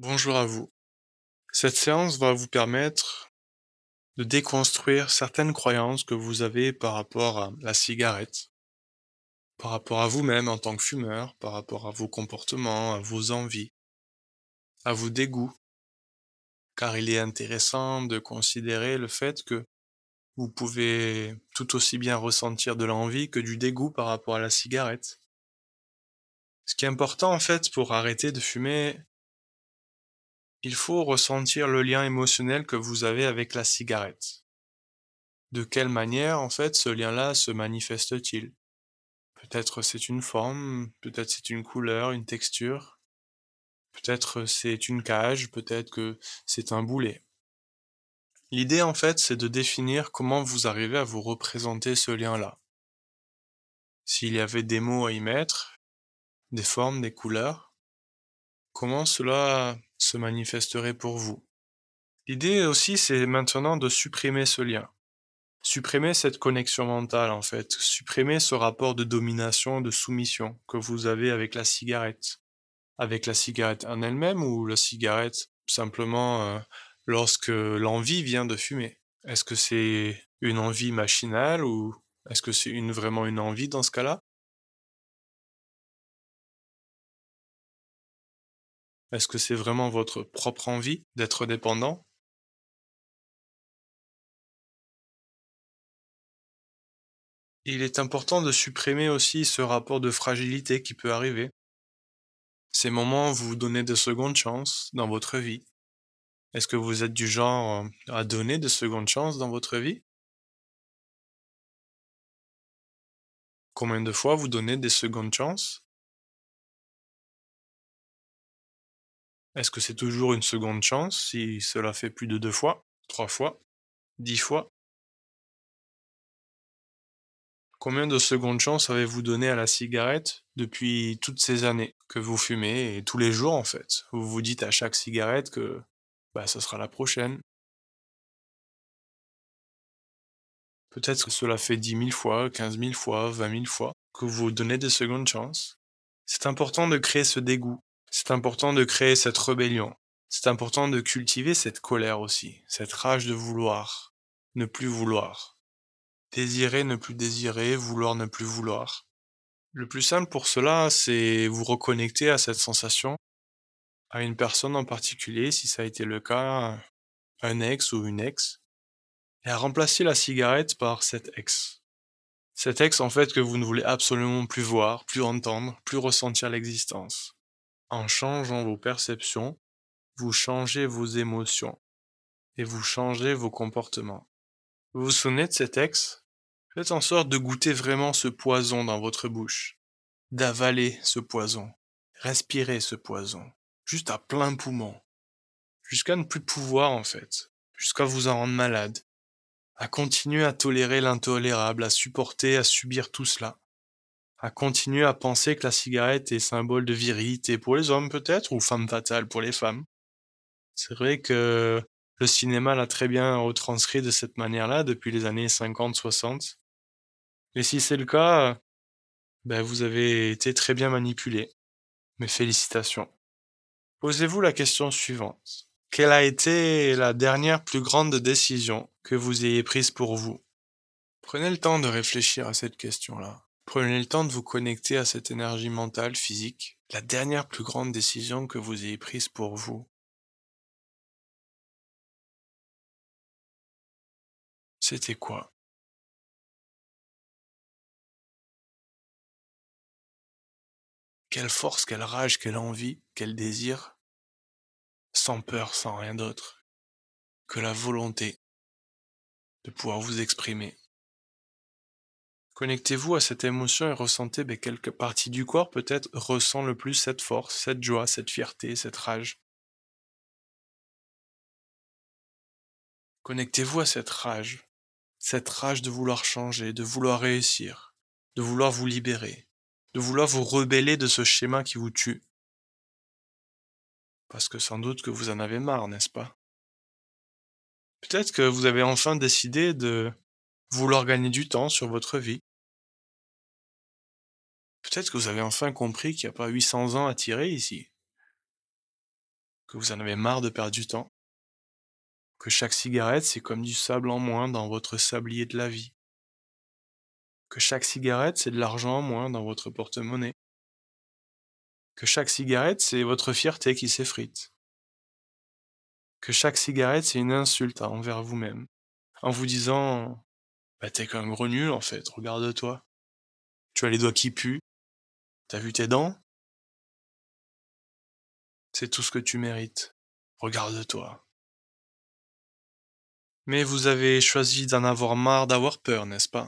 Bonjour à vous. Cette séance va vous permettre de déconstruire certaines croyances que vous avez par rapport à la cigarette, par rapport à vous-même en tant que fumeur, par rapport à vos comportements, à vos envies, à vos dégoûts. Car il est intéressant de considérer le fait que vous pouvez tout aussi bien ressentir de l'envie que du dégoût par rapport à la cigarette. Ce qui est important en fait pour arrêter de fumer, il faut ressentir le lien émotionnel que vous avez avec la cigarette. De quelle manière, en fait, ce lien-là se manifeste-t-il? Peut-être c'est une forme, peut-être c'est une couleur, une texture, peut-être c'est une cage, peut-être que c'est un boulet. L'idée, en fait, c'est de définir comment vous arrivez à vous représenter ce lien-là. S'il y avait des mots à y mettre, des formes, des couleurs, comment cela se manifesterait pour vous L'idée aussi, c'est maintenant de supprimer ce lien. Supprimer cette connexion mentale, en fait. Supprimer ce rapport de domination, de soumission que vous avez avec la cigarette. Avec la cigarette en elle-même ou la cigarette simplement euh, lorsque l'envie vient de fumer? Est-ce que c'est une envie machinale ou est-ce que c'est une, vraiment une envie dans ce cas-là? Est-ce que c'est vraiment votre propre envie d'être dépendant? Il est important de supprimer aussi ce rapport de fragilité qui peut arriver. Ces moments vous vous donnez de secondes chances dans votre vie. Est-ce que vous êtes du genre euh, à donner de secondes chances dans votre vie? Combien de fois vous donnez des secondes chances? Est-ce que c'est toujours une seconde chance si cela fait plus de deux fois, trois fois, dix fois? Combien de secondes chance avez-vous donné à la cigarette depuis toutes ces années que vous fumez et tous les jours en fait? Vous vous dites à chaque cigarette que bah, ce sera la prochaine. Peut-être que cela fait dix mille fois, quinze mille fois, vingt mille fois que vous donnez des secondes chances. C'est important de créer ce dégoût c'est important de créer cette rébellion. C'est important de cultiver cette colère aussi, cette rage de vouloir, ne plus vouloir. Désirer, ne plus désirer, vouloir, ne plus vouloir. Le plus simple pour cela, c'est vous reconnecter à cette sensation, à une personne en particulier, si ça a été le cas, un ex ou une ex, et à remplacer la cigarette par cet ex. Cet ex, en fait, que vous ne voulez absolument plus voir, plus entendre, plus ressentir l'existence. En changeant vos perceptions, vous changez vos émotions et vous changez vos comportements. Vous vous souvenez de cet ex? Faites en sorte de goûter vraiment ce poison dans votre bouche, d'avaler ce poison, respirer ce poison, juste à plein poumon, jusqu'à ne plus pouvoir en fait, jusqu'à vous en rendre malade, à continuer à tolérer l'intolérable, à supporter, à subir tout cela à continuer à penser que la cigarette est symbole de virilité pour les hommes peut-être, ou femme fatale pour les femmes. C'est vrai que le cinéma l'a très bien retranscrit de cette manière-là depuis les années 50-60. Et si c'est le cas, ben vous avez été très bien manipulé. Mes félicitations. Posez-vous la question suivante. Quelle a été la dernière plus grande décision que vous ayez prise pour vous? Prenez le temps de réfléchir à cette question-là. Prenez le temps de vous connecter à cette énergie mentale, physique, la dernière plus grande décision que vous ayez prise pour vous. C'était quoi? Quelle force, quelle rage, quelle envie, quel désir, sans peur, sans rien d'autre, que la volonté de pouvoir vous exprimer. Connectez-vous à cette émotion et ressentez ben, quelque partie du corps peut-être ressent le plus cette force, cette joie, cette fierté, cette rage. Connectez-vous à cette rage, cette rage de vouloir changer, de vouloir réussir, de vouloir vous libérer, de vouloir vous rebeller de ce schéma qui vous tue. Parce que sans doute que vous en avez marre, n'est-ce pas? Peut-être que vous avez enfin décidé de vouloir gagner du temps sur votre vie, Peut-être que vous avez enfin compris qu'il n'y a pas 800 ans à tirer ici. que vous en avez marre de perdre du temps, que chaque cigarette, c'est comme du sable en moins dans votre sablier de la vie, que chaque cigarette, c'est de l'argent en moins dans votre porte-monnaie, que chaque cigarette, c'est votre fierté qui s'effrite, que chaque cigarette, c'est une insulte envers vous-même, en vous disant bah, t'es qu'un gros nul en fait, regarde-toi. Tu as les doigts qui puent, t'as vu tes dents? C'est tout ce que tu mérites. Regarde-toi. Mais vous avez choisi d'en avoir marre d'avoir peur, n'est-ce pas?